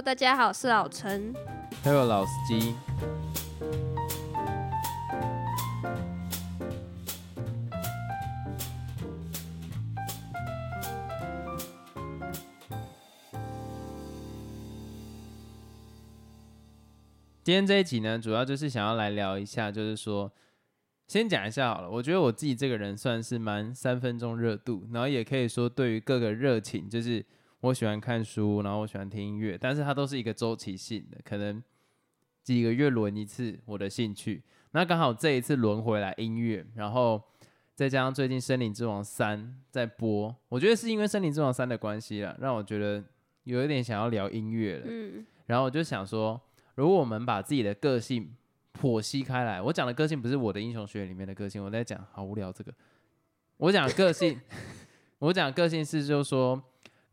大家好，是老陈。Hello，老司机。今天这一集呢，主要就是想要来聊一下，就是说，先讲一下好了。我觉得我自己这个人算是蛮三分钟热度，然后也可以说对于各个热情，就是我喜欢看书，然后我喜欢听音乐，但是它都是一个周期性的，可能几个月轮一次我的兴趣。那刚好这一次轮回来音乐，然后再加上最近《森林之王三》在播，我觉得是因为《森林之王三》的关系了，让我觉得有一点想要聊音乐了。嗯，然后我就想说，如果我们把自己的个性剖析开来，我讲的个性不是我的英雄学院里面的个性，我在讲好无聊这个。我讲个性，我讲个性是就是说，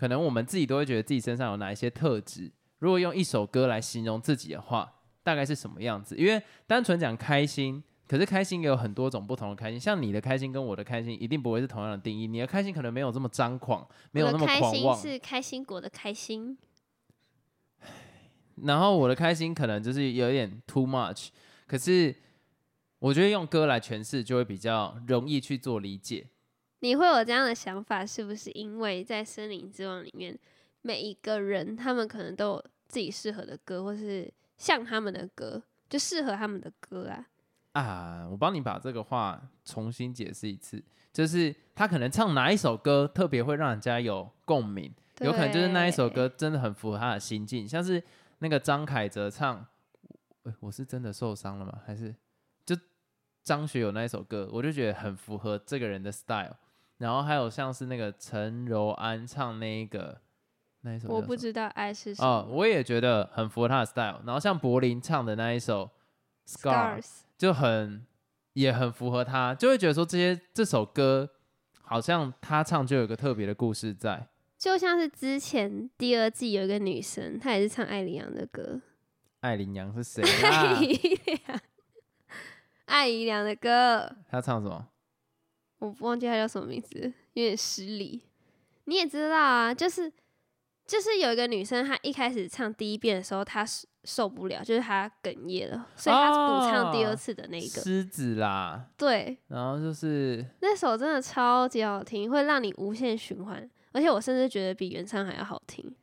可能我们自己都会觉得自己身上有哪一些特质，如果用一首歌来形容自己的话，大概是什么样子？因为单纯讲开心，可是开心也有很多种不同的开心，像你的开心跟我的开心一定不会是同样的定义，你的开心可能没有这么张狂，没有那么狂妄，是开心果的开心。然后我的开心可能就是有一点 too much，可是我觉得用歌来诠释就会比较容易去做理解。你会有这样的想法，是不是因为在《森林之王》里面，每一个人他们可能都有自己适合的歌，或是像他们的歌，就适合他们的歌啊？啊，我帮你把这个话重新解释一次，就是他可能唱哪一首歌特别会让人家有共鸣，有可能就是那一首歌真的很符合他的心境，像是那个张凯哲唱，呃我是真的受伤了吗？还是就张学友那一首歌，我就觉得很符合这个人的 style。然后还有像是那个陈柔安唱那一个那一首我不知道爱是什哦，么。我也觉得很符合他的 style。然后像柏林唱的那一首 Scar，Scars，就很也很符合他，就会觉得说这些这首歌好像他唱就有个特别的故事在。就像是之前第二季有一个女生，她也是唱艾琳阳的歌。艾琳阳是谁艾啊？怡良，艾怡良的歌，她唱什么？我忘记他叫什么名字，有点失礼。你也知道啊，就是就是有一个女生，她一开始唱第一遍的时候，她受受不了，就是她哽咽了，所以她补唱第二次的那一个。狮子啦，对，然后就是那首真的超级好听，会让你无限循环，而且我甚至觉得比原唱还要好听。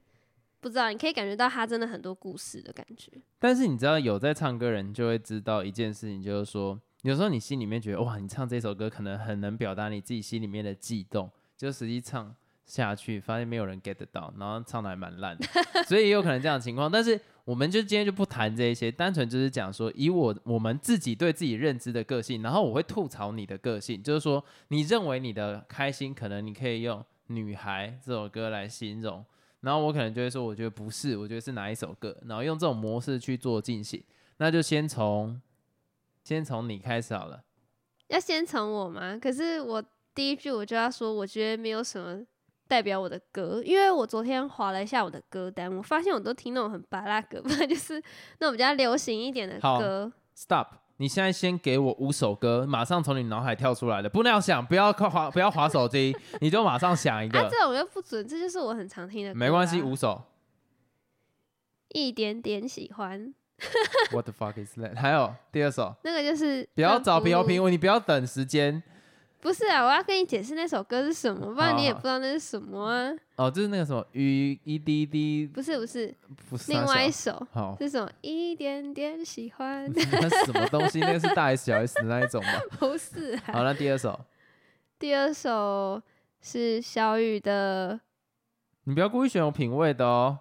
不知道，你可以感觉到他真的很多故事的感觉。但是你知道有在唱歌人就会知道一件事情，就是说有时候你心里面觉得哇，你唱这首歌可能很能表达你自己心里面的悸动，就实际唱下去发现没有人 get 到，然后唱的还蛮烂的，所以也有可能这样的情况。但是我们就今天就不谈这一些，单纯就是讲说以我我们自己对自己认知的个性，然后我会吐槽你的个性，就是说你认为你的开心，可能你可以用《女孩》这首歌来形容。然后我可能就会说，我觉得不是，我觉得是哪一首歌，然后用这种模式去做进行。那就先从先从你开始好了。要先从我吗？可是我第一句我就要说，我觉得没有什么代表我的歌，因为我昨天划了一下我的歌单，我发现我都听那种很巴拉歌，不 然就是那种比较流行一点的歌。Stop！你现在先给我五首歌，马上从你脑海跳出来的，不能要想，不要划，不要划手机，你就马上想一个啊，这种又不准，这就是我很常听的歌。没关系，五首。一点点喜欢，What the fuck is that？还有第二首，那个就是不要找不标评，你不要等时间不是啊，我要跟你解释那首歌是什么，不然你也不知道那是什么啊。哦，就是那个什么雨一滴滴，不是不是，不是另外一首，好，是什么？一点点喜欢，那是什么东西？那个是大 S 小 S 的那一种吧？不是啊。好，那第二首，第二首是小雨的，你不要故意选有品味的哦，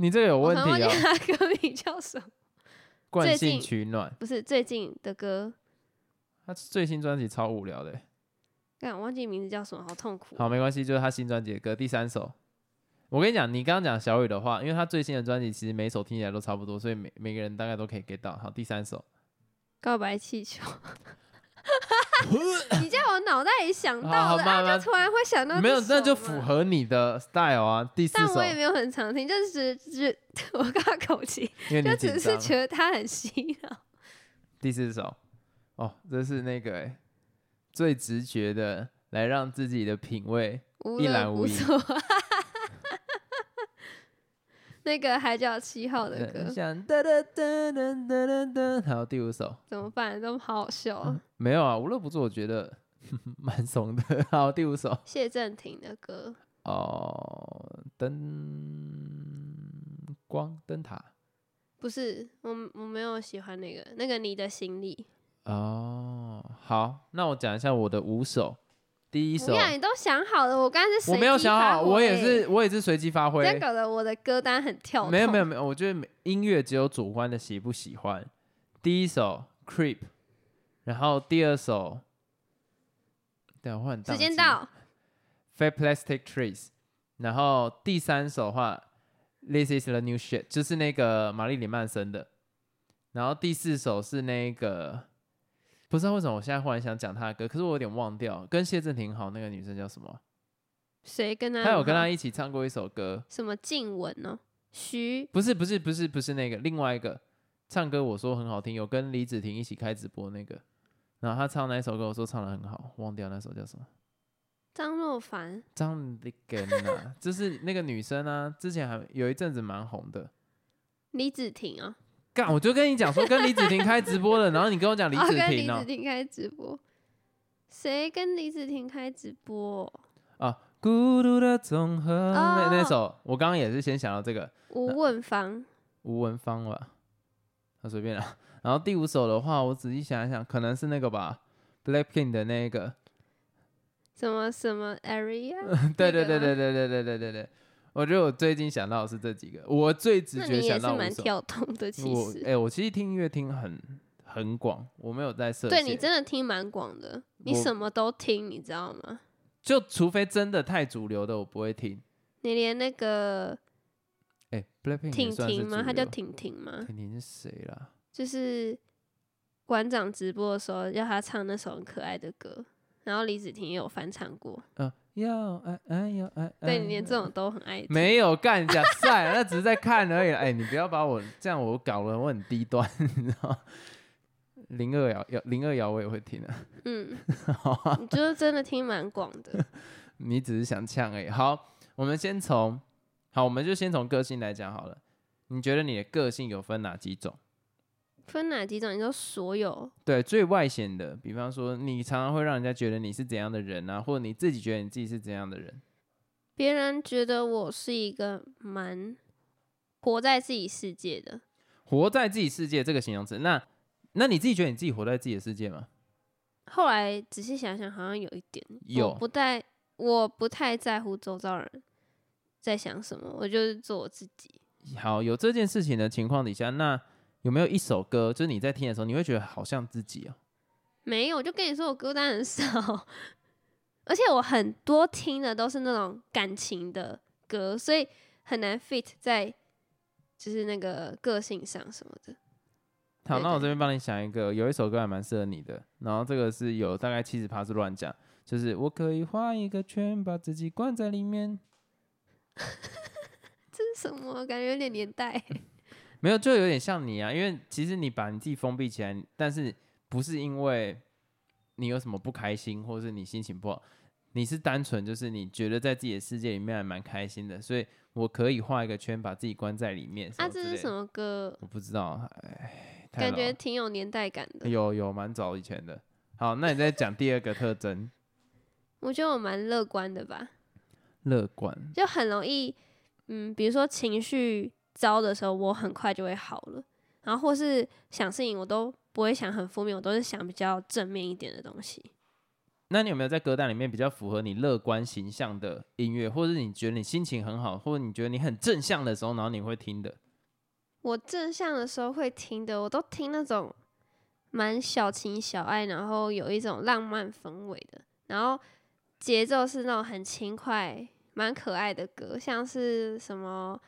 你这个有问题哦。忘记他歌名叫什么，惯性取暖，不是最近的歌，他最新专辑超无聊的欸。但我忘记名字叫什么，好痛苦。好，没关系，就是他新专辑的歌。第三首，我跟你讲，你刚刚讲小雨的话，因为他最新的专辑其实每首听起来都差不多，所以每每个人大概都可以 get 到。好，第三首，告白气球，你在我脑袋里想到的，就突然会想到没有，那就符。合你的 style 啊。第四首但我，也没有很常听，就是只只 我刚刚口气，就只是。觉得他很洗脑。第四首，哦，这是那个欸最直觉的，来让自己的品味一览无遗。那个海角七号的歌，像哒哒哒哒哒哒哒，还有第五首怎么办？都好好笑哦。没有啊，无乐不作我觉得 蛮怂的。好，第五首谢震廷的歌，哦，灯光灯塔不是我我没有喜欢那个那个你的行李。哦，好，那我讲一下我的五首，第一首你都想好了，我刚才是我没有想好，我也是我也是随机发挥发挥，这搞得我的歌单很跳。没有没有没有，我觉得音乐只有主观的喜不喜欢。第一首 Creep，然后第二首，等我换时间到，Fat Plastic Trees，然后第三首的话 This is the new shit，就是那个玛丽莲曼森的，然后第四首是那个不知道为什么我现在忽然想讲他的歌，可是我有点忘掉，跟谢震廷好那个女生叫什么？谁跟他？他有跟他一起唱过一首歌，什么静雯哦，徐不是不是不是不是那个，另外一个唱歌我说很好听，有跟李子婷一起开直播那个，然后他唱那一首歌，我说唱的很好，忘掉那首叫什么。张若凡，张丽根啊，就是那个女生啊，之前还有一阵子蛮红的。李子婷啊，干，我就跟你讲说跟李子婷开直播了，然后你跟我讲李哦，子跟李婷哦、子婷开直播，谁跟李子婷开直播？啊，孤独的综合、那那哦首，我刚刚也是先想到这个。吴文芳，吴文芳吧，那随便啦。然后第五首的话，我仔细想一想，可能是那个吧，Blackpink 的那个，什么什么 area？对对对对对对对对对对，我觉得我最近想到的是这几个，我最直觉想到五首。蛮跳动的，其实哎、实。我其实听音乐听很很广，我没有在设对你真的听蛮广的，你什么都听，你知道吗？就除非真的太主流的，我不会听。你连那个哎、婷婷吗？主她叫婷婷吗？婷婷是谁啦？就是馆长直播的时候要他唱那首很可爱的歌，然后李子婷也有翻唱过。嗯、要爱爱要爱爱。对你连这种都很爱听。没有干讲晒，那只是在看而已。哎、你不要把我这样，我搞了我很低端，你知道吗？零二摇摇零二摇我也会听啊，嗯，你就是真的听蛮广的。你只是想呛而已。好，我们先从好，我们就先从个性来讲好了。你觉得你的个性有分哪几种？分哪几种？你说所有对，最外显的，比方说你常常会让人家觉得你是怎样的人啊，或者你自己觉得你自己是怎样的人。别人觉得我是一个蛮活在自己世界的，活在自己世界这个形容词，那那你自己觉得你自己活在自己的世界吗？后来仔细想想，好像有一点，有我不太，我不太在乎周遭人在想什么，我就是做我自己。好，有这件事情的情况底下，那有没有一首歌，就是你在听的时候，你会觉得好像自己哦？没有，我就跟你说，我歌单很少，而且我很多听的都是那种感情的歌，所以很难 fit 在就是那个个性上什么的。好，那我这边帮你想一个，有一首歌还蛮适合你的，然后这个是有大概七十趴是乱讲，就是我可以画一个圈，把自己关在里面。这是什么？感觉有点年代。没有，就有点像你啊，因为其实你把你自己封闭起来，但是不是因为你有什么不开心，或者是你心情不好，你是单纯就是你觉得在自己的世界里面还蛮开心的，所以我可以画一个圈，把自己关在里面。啊，这是什么？歌？我不知道，哎，感觉挺有年代感的。有有蛮早以前的。好，那你再讲第二个特征，我觉得我蛮乐观的吧，乐观。就很容易，嗯，比如说情绪糟的时候，我很快就会好了。然后或是想事情，我都不会想很负面，我都是想比较正面一点的东西。那你有没有在歌单里面比较符合你乐观形象的音乐，或者是你觉得你心情很好，或者你觉得你很正向的时候，然后你会听的？我正向的时候会听的，我都听那种蛮小情小爱，然后有一种浪漫氛围的，然后节奏是那种很轻快、蛮可爱的歌，像是什么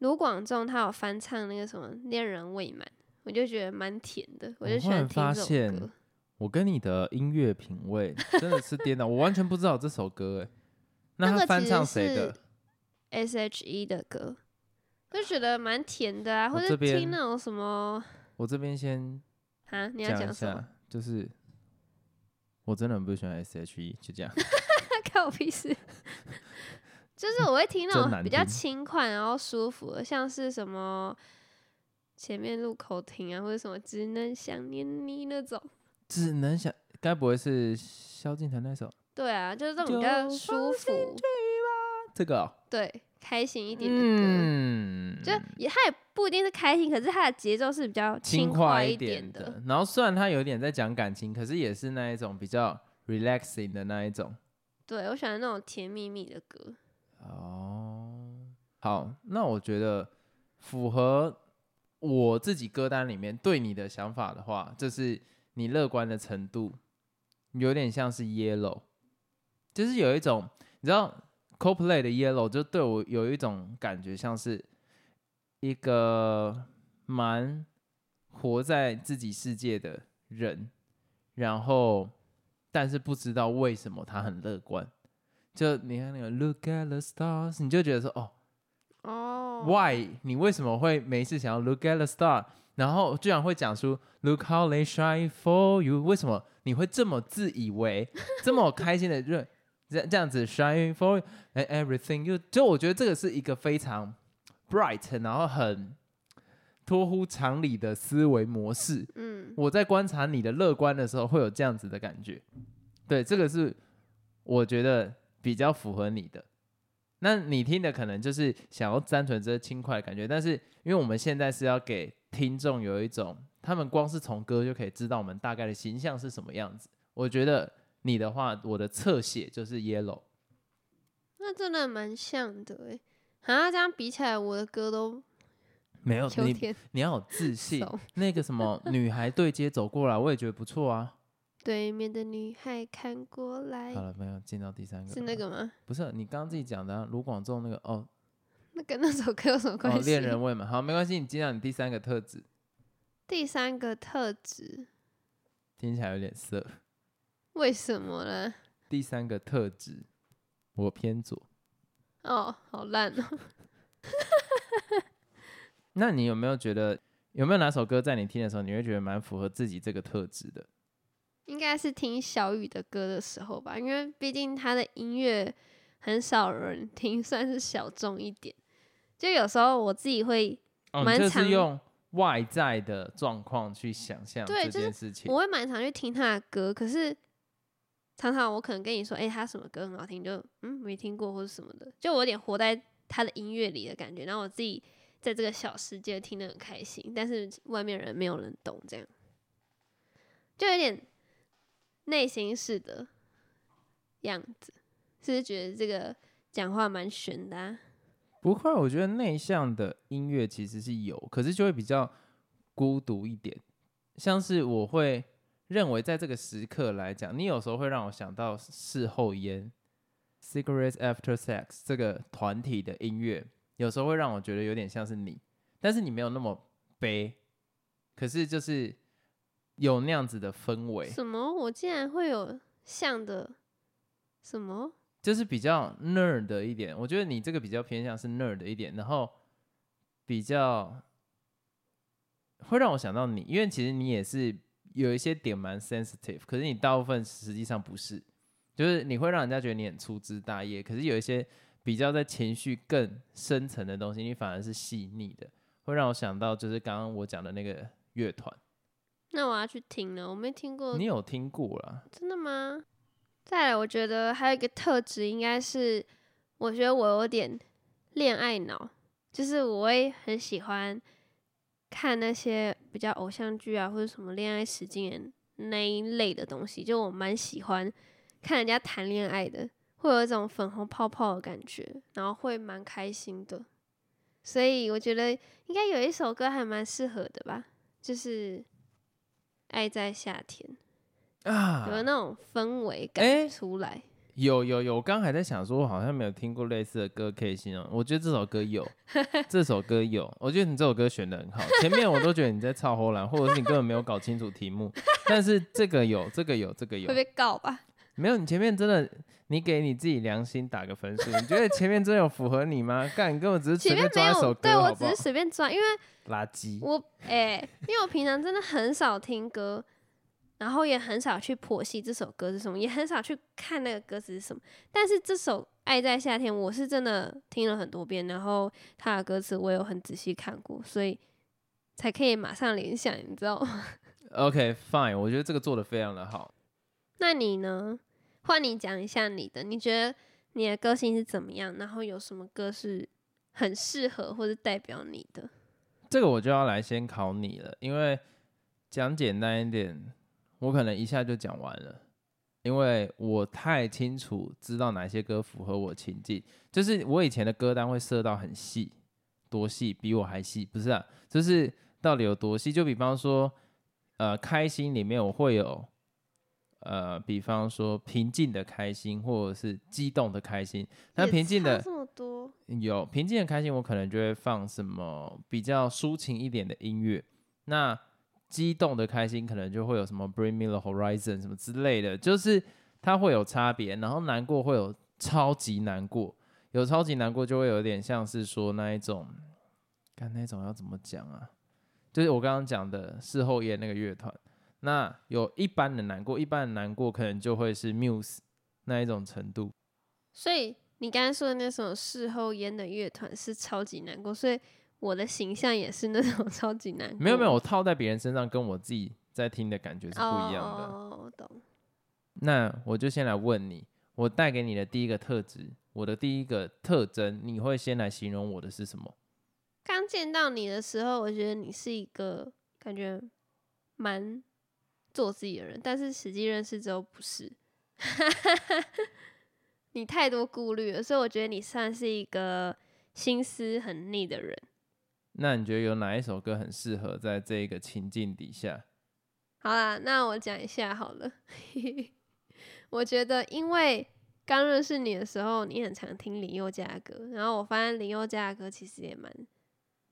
卢广仲他有翻唱那个什么《恋人未满》，我就觉得蛮甜的，我就喜欢听这发现种歌。我跟你的音乐品味 真的是颠倒，我完全不知道这首歌哎。那他翻唱谁的？S.H.E 的歌，就觉得蛮甜的啊，或者听那种什么我这边先啊，你要讲什么下？，就是我真的很不喜欢 S.H.E，就这样。看我屁事！就是我会听那种比较轻快然后舒服的，像是什么前面路口停啊，或者什么只能想念你那种。只能想，该不会是萧敬腾那首？对啊，就是这种比较舒服，这个、哦，对，开心一点的歌。嗯，就也它也不一定是开心，可是它的节奏是比较轻快快一点点的。然后虽然他有点在讲感情，可是也是那一种比较 relaxing 的那一种。对我喜欢那种甜蜜蜜的歌。哦，好，那我觉得符合我自己歌单里面对你的想法的话，就是你乐观的程度有点像是 Yellow，就是有一种你知道 CoPlay 的 Yellow 就对我有一种感觉，像是一个蛮活在自己世界的人，然后但是不知道为什么他很乐观。就你看那个 Look at the stars，你就觉得说哦哦，Why？你为什么会没事想要 Look at the star？然后居然会讲出 Look how they shine for you？为什么你会这么自以为这么开心的认这这样子 shining for and everything？you 就我觉得这个是一个非常 bright，然后很脱乎常理的思维模式。嗯，我在观察你的乐观的时候，会有这样子的感觉。对，这个是我觉得比较符合你的。那你听的可能就是想要单纯这轻快的感觉，但是因为我们现在是要给听众有一种，他们光是从歌就可以知道我们大概的形象是什么样子。我觉得你的话，我的侧写就是 yellow。那真的蛮像的哎。好像，这样比起来，我的歌都没有你，秋天你要有自 信。那个什么 女孩对街走过来，我也觉得不错啊。对面的女孩看过来好，了，没有进到第三个，是那个吗？不是你刚刚自己讲的、啊、卢广仲那个哦 那跟那首歌有什么哦关系？恋人未满，好没关系，你进到你第三个特质，第三个特质，听起来有点色。为什么呢？第三个特质，我偏左。哦，好烂哦。那你有没有觉得有没有哪首歌在你听的时候，你会觉得蛮符合自己这个特质的？应该是听小雨的歌的时候吧，因为毕竟他的音乐很少人听，算是小众一点。就有时候我自己会，蛮常是用外在的状况去想象这件事情。我会蛮常去听他的歌，可是常常我可能跟你说，哎、他什么歌很好听，就嗯没听过或者什么的，就我有点活在他的音乐里的感觉，然后我自己在这个小世界听得很开心，但是外面人没有人懂，这样就有点内心式的样子，是不是觉得这个讲话蛮悬的、啊？不会，我觉得内向的音乐其实是有，可是就会比较孤独一点。像是我会认为在这个时刻来讲，你有时候会让我想到事后烟 （Cigarettes After Sex） 这个团体的音乐，有时候会让我觉得有点像是你，但是你没有那么悲，可是就是有那样子的氛围，什么？我竟然会有像的什么？就是比较 nerd 的一点。我觉得你这个比较偏向是 nerd 的一点，然后比较会让我想到你，因为其实你也是有一些点蛮 sensitive，可是你大部分实际上不是，就是你会让人家觉得你很粗枝大叶，可是有一些比较在情绪更深层的东西，你反而是细腻的，会让我想到就是刚刚我讲的那个乐团，那我要去听了，我没听过你有听过啦？真的吗？再来，我觉得还有一个特质，应该是我觉得我有点恋爱脑，就是我会很喜欢看那些比较偶像剧啊，或者什么恋爱实境的那一类的东西，就我蛮喜欢看人家谈恋爱的，会有一种粉红泡泡的感觉，然后会蛮开心的。所以我觉得应该有一首歌还蛮适合的吧，就是《爱在夏天》。啊，有那种氛围感出来。有有有，我刚还在想说，我好像没有听过类似的歌可以形容。我觉得这首歌有，这首歌有，我觉得你这首歌选的很好。前面我都觉得你在操后兰，或者是你根本没有搞清楚题目。但是这个有，这个有，这个有会，被告吧？没有？你前面真的，你给你自己良心打个分数。你觉得前面真的有符合你吗？干，你根本只是随便抓一首歌，对我好不好只是？随便抓，因为垃圾。我哎、因为我平常真的很少听歌，然后也很少去剖析这首歌是什么，也很少去看那个歌词是什么。但是这首《爱在夏天》，我是真的听了很多遍，然后它的歌词我有很仔细看过，所以才可以马上联想，你知道吗？OK，fine，、我觉得这个做的非常的好。那你呢？换你讲一下你的，你觉得你的个性是怎么样？然后有什么歌是很适合或者代表你的？这个我就要来先考你了，因为讲简单一点，我可能一下就讲完了，因为我太清楚知道哪些歌符合我情境，就是我以前的歌单会设到很细，多细，比我还细，不是啊，就是到底有多细？就比方说，呃，开心里面我会有，呃，比方说平静的开心，或者是激动的开心，那平静的这么多，有平静的开心，我可能就会放什么比较抒情一点的音乐。那激动的开心，可能就会有什么 Bring Me the Horizon 什么之类的，就是它会有差别。然后难过会有超级难过，有超级难过就会有点像是说那一种，看那种要怎么讲啊？就是我刚刚讲的事后烟那个乐团。那有一般的难过，一般的难过可能就会是 Muse 那一种程度。所以你刚刚说的那首事后烟的乐团是超级难过，所以我的形象也是那种 超级难。没有没有，我套在别人身上，跟我自己在听的感觉是不一样的。哦，我懂。那我就先来问你，我带给你的第一个特质，我的第一个特征，你会先来形容我的是什么？刚见到你的时候，我觉得你是一个感觉蛮做自己的人，但是实际认识之后不是。你太多顾虑了，所以我觉得你算是一个心思很腻的人。那你觉得有哪一首歌很适合在这个情境底下？好啦，那我讲一下好了。我觉得，因为刚认识你的时候，你很常听林宥嘉的歌，然后我发现林宥嘉的歌其实也蛮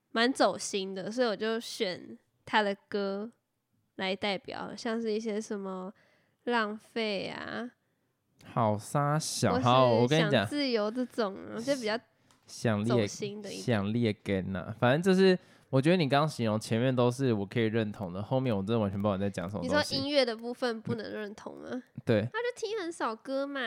蛮走心的，所以我就选他的歌来代表，像是一些什么浪费啊，好沙小，或好，我跟你讲，自由这种，我觉得比较走想列心的一点。想列根呐，反正就是，我觉得你刚刚形容前面都是我可以认同的，后面我真的完全不知道你在讲什么你。说音乐的部分不能认同吗？对，他就听很少歌嘛。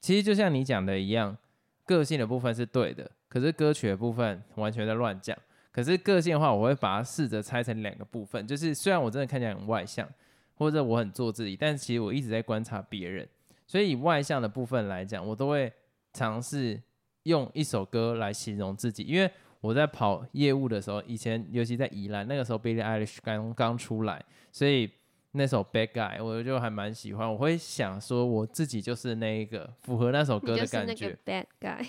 其实就像你讲的一样，个性的部分是对的，可是歌曲的部分完全在乱讲。可是个性的话，我会把它试着拆成两个部分，就是虽然我真的看起来很外向，或者我很做自己，但其实我一直在观察别人。所以以外向的部分来讲，我都会尝试用一首歌来形容自己，因为我在跑业务的时候，以前尤其在宜兰那个时候，Billie Eilish 刚刚出来，所以那首 Bad Guy 我就还蛮喜欢。我会想说，我自己就是那一个符合那首歌的感觉。bad guy，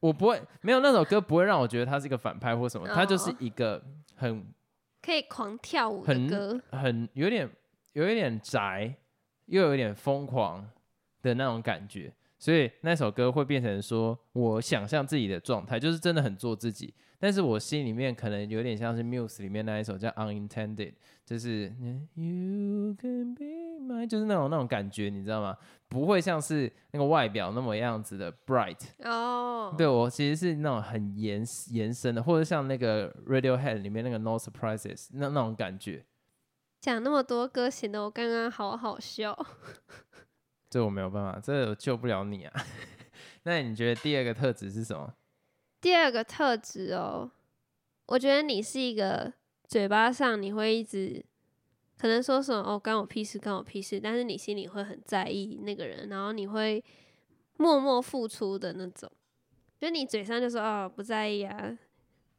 我不会没有那首歌不会让我觉得他是一个反派或什么，他就是哦一个很可以狂跳舞的很歌。很有点有一点宅，又有一点疯狂的那种感觉，所以那首歌会变成说我想象自己的状态，就是真的很做自己，但是我心里面可能有点像是 Muse 里面那一首叫 Unintended，就是嗯 You can be my，就是那种那种感觉，你知道吗？不会像是那个外表那么样子的 bright。哦，对我其实是那种很延延伸的，或者像那个 Radiohead 里面那个 No Surprises 那那种感觉，讲那么多歌，显得我刚刚好好笑。这我没有办法，这救不了你啊。那你觉得第二个特质是什么？第二个特质哦，我觉得你是一个嘴巴上你会一直可能说什么哦，关我屁事，关我屁事，但是你心里会很在意那个人，然后你会默默付出的那种。就你嘴上就说哦不在意啊，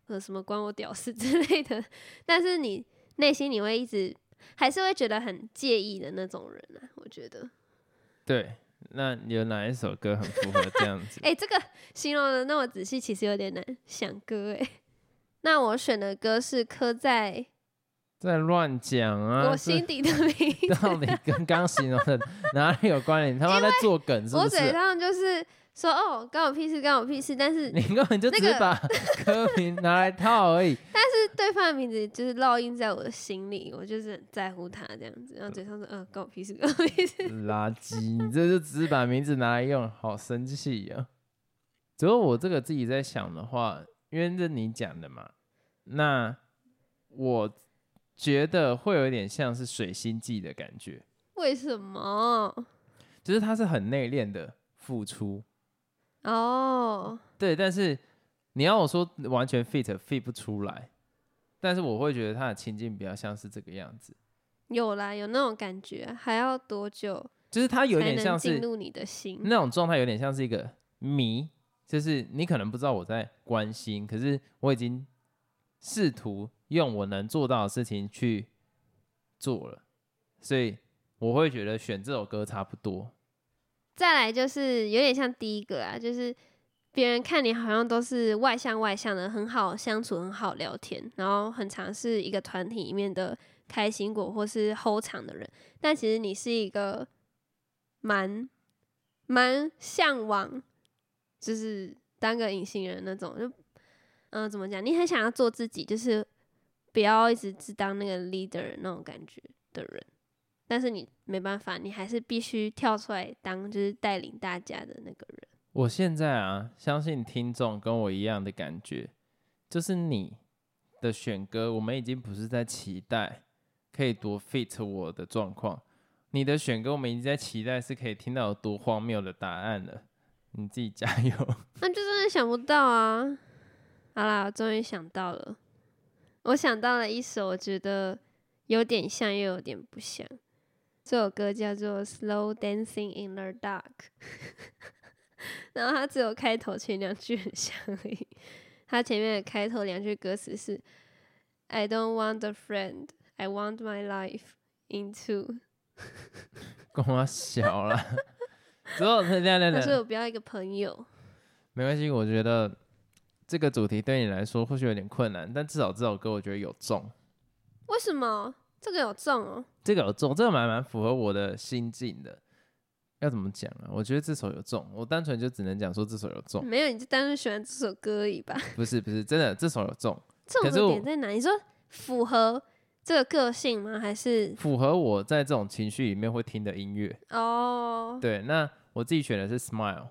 呃什么关我屌事之类的，但是你内心你会一直还是会觉得很介意的那种人啊，我觉得。对，那有哪一首歌很符合这样子？哎、这个形容的那么仔细，其实有点难想歌哎。那我选的歌是刻在在乱讲啊！我心底的名字。到底跟刚刚形容的哪里有关联？你他妈在做梗是不是？我嘴上就是说哦，关我屁事，关我屁事，但是你根本就只是把 歌名拿来套而已。但是对方的名字就是烙印在我的心里，我就是很在乎他这样子。然后嘴上说嗯，关我屁事，关我屁事。垃圾！你这就只是把名字拿来用，好生气啊！只有我这个自己在想的话，因为这你讲的嘛，那我觉得会有一点像是水星记的感觉，为什么？就是他是很内敛的付出，哦，对，但是你要我说完全 fit fit 不出来，但是我会觉得他的情境比较像是这个样子，有啦，有那种感觉，还要多久就是他有点像是进入你的心？那种状态，有点像是一个谜，就是你可能不知道我在关心，可是我已经试图用我能做到的事情去做了，所以我会觉得选这首歌差不多。再来就是有点像第一个啊，就是别人看你好像都是外向外向的，很好相处，很好聊天，然后很常是一个团体里面的开心果或是后场的人，但其实你是一个蛮蛮向往，就是当个隐形人那种，就嗯、怎么讲？你很想要做自己，就是不要一直只当那个 leader 那种感觉的人。但是你没办法，你还是必须跳出来当就是带领大家的那个人。我现在啊，相信听众跟我一样的感觉，就是你的选歌，我们已经不是在期待可以多 fit 我的状况，你的选歌，我们已经在期待是可以听到有多荒谬的答案了。你自己加油！那就真的想不到啊！好啦，我终于想到了，我想到了一首，我觉得有点像又有点不像。这首歌叫做《Slow Dancing in the Dark》，然后它只有开头前两句很像而已。它前面的开头两句歌词是 “I don't want a friend, I want my life into”。跟我小了，之后等等等他说等，我不要一个朋友。没关系，我觉得这个主题对你来说或许有点困难，但至少这首歌我觉得有中，为什么这个有中哦？这个有中，这个蛮蛮符合我的心境的。要怎么讲啊？我觉得这首有中，我单纯就只能讲说这首有中，没有，你就单纯喜欢这首歌而已吧？不是不是，真的这首有中，这种点在哪？你说符合这个个性吗？还是符合我在这种情绪里面会听的音乐。哦对，那我自己选的是 Smile。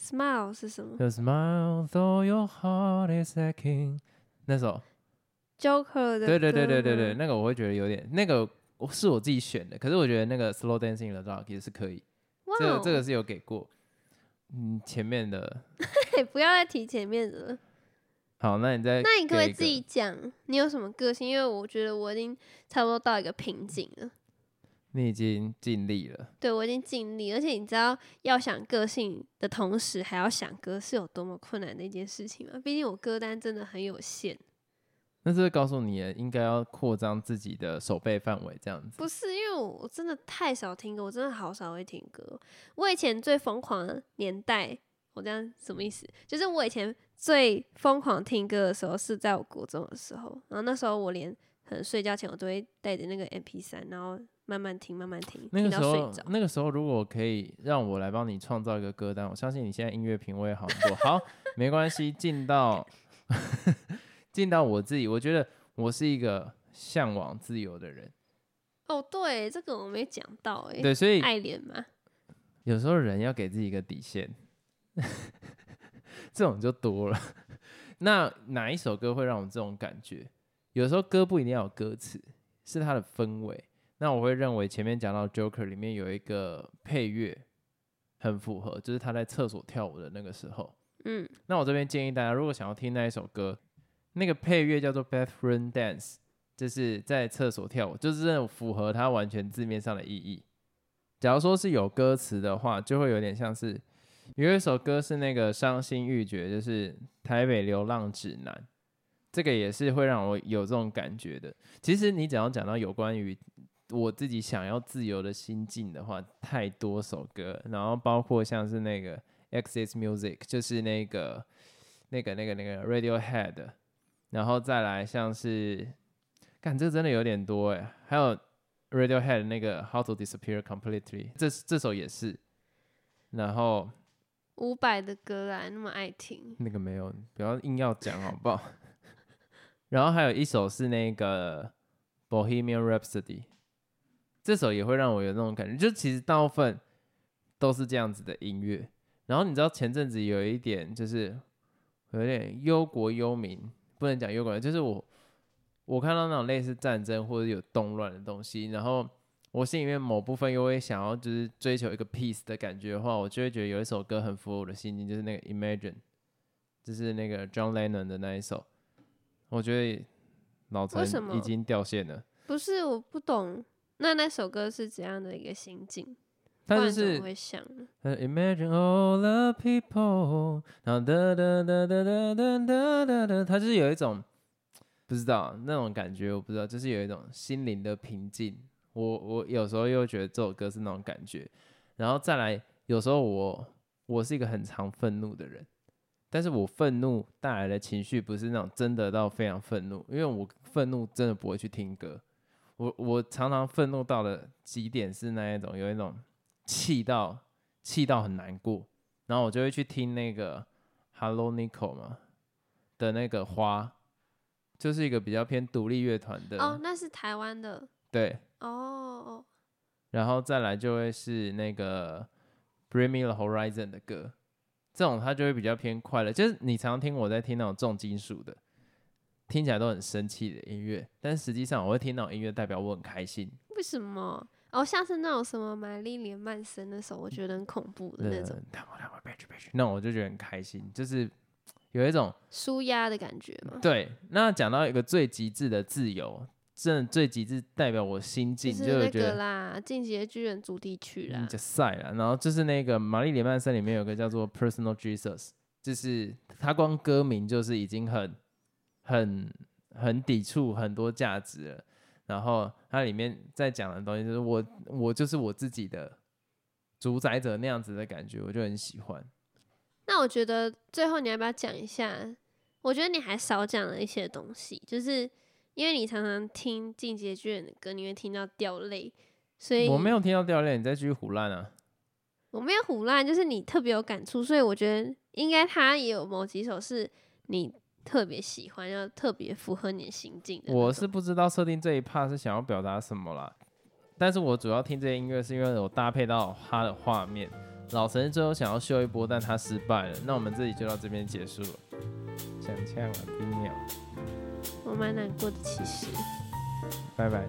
，smile 是什么 The smile though your heart is aching，那首，？Joker 的对对对对对对，那个我会觉得有点，那个我是我自己选的，可是我觉得那个 Slow Dancing in the Dark 也是可以，这个这个是有给过，嗯，前面的，不要再提前面的了。好，那你再，那你可不可以自己？讲，你有什么个性？因为我觉得我已经差不多到一个瓶颈了。你已经尽力了，对我已经尽力，而且你知道，要想个性的同时还要想歌，是有多么困难的一件事情吗？毕竟我歌单真的很有限。那这个告诉你了，应该要扩张自己的手背范围，这样子。不是因为我真的太少听歌，我真的好少会听歌。我以前最疯狂的年代，我这样什么意思？就是我以前最疯狂听歌的时候是在我国中的时候，然后那时候我连可能睡觉前我都会带着那个 MP 三，然后慢慢听，慢慢听，听那个时候。那个时候如果可以让我来帮你创造一个歌单，我相信你现在音乐品味好很多。好，没关系，进到进到我自己，我觉得我是一个向往自由的人，哦，对，这个我没讲到哎、对，所以爱莲嘛，有时候人要给自己一个底线，这种就多了。那哪一首歌会让我这种感觉？有时候歌不一定要有歌词，是它的氛围。那我会认为前面讲到 Joker 里面有一个配乐很符合，就是他在厕所跳舞的那个时候。嗯，那我这边建议大家，如果想要听那一首歌，那个配乐叫做 Bathroom Dance，就是在厕所跳舞，就是真的符合它完全字面上的意义。假如说是有歌词的话，就会有点像是有一首歌是那个伤心欲绝，就是《台北流浪指南》，这个也是会让我有这种感觉的。其实你只要讲到有关于我自己想要自由的心境的话，太多首歌，然后包括像是那个 Access Music，就是那个那个那个那个 Radiohead，然后再来像是，感这真的有点多哎，还有 Radiohead 那个 How to Disappear Completely，这这首也是，然后伍佰的歌啊，那么爱听，那个没有，不要硬要讲好不好？然后还有一首是那个 Bohemian Rhapsody，这首也会让我有那种感觉，就其实大部分都是这样子的音乐。然后你知道前阵子有一点就是有点忧国忧民，不能讲忧国，就是我我看到那种类似战争或者有动乱的东西，然后我心里面某部分又会想要就是追求一个 peace 的感觉的话，我就会觉得有一首歌很符合我的心境，就是那个 Imagine，就是那个 John Lennon 的那一首。我觉得老陈为什么已经掉线了，不是我不懂，那那首歌是怎样的一个心境？但不然怎么是 Imagine all the people，然后哒哒哒哒哒哒哒哒哒，它就是有一种不知道那种感觉，我不知道，就是有一种心灵的平静。我我有时候又觉得这首歌是那种感觉，然后再来，有时候我我是一个很常愤怒的人，但是我愤怒带来的情绪不是那种真的到非常愤怒，因为我愤怒真的不会去听歌，我我常常愤怒到了极点是那一种有一种气到气到很难过，然后我就会去听那个 Hello Nico 嘛的那个花，就是一个比较偏独立乐团的，哦，那是台湾的。对，哦哦，然后再来就会是那个 Bring Me the Horizon 的歌，这种它就会比较偏快乐，就是你常听我在听那种重金属的，听起来都很生气的音乐，但是实际上我会听那种音乐，代表我很开心。为什么？哦，像是那种什么玛丽莲曼森那首，我觉得很恐怖的那种那种我就觉得很开心，就是有一种舒压的感觉嘛。对。那讲到一个最极致的自由，真的最极致代表我心境，就是那个啦，《进击的巨人》主题曲啦嗯，就赛了。然后就是那个玛丽莲曼森里面有个叫做 Personal Jesus，就是他光歌名就是已经很很很抵触很多价值了。然后它里面在讲的东西就是我我就是我自己的主宰者那样子的感觉，我就很喜欢。那我觉得最后你要不要讲一下？我觉得你还少讲了一些东西，就是因为你常常听《进击的巨人》的歌，你会听到掉泪，所以我没有听到掉泪，你再继续胡乱啊！我没有胡乱，就是你特别有感触，所以我觉得应该他也有某几首是你特别喜欢要特别符合你的心境我是不知道设定这一帕是想要表达什么啦但是我主要听这些音乐是因为我搭配到他的画面。老陈最后想要秀一波但他失败了那我们这里就到这边结束了。想见了冰鸟。我蛮难过的其实。拜拜。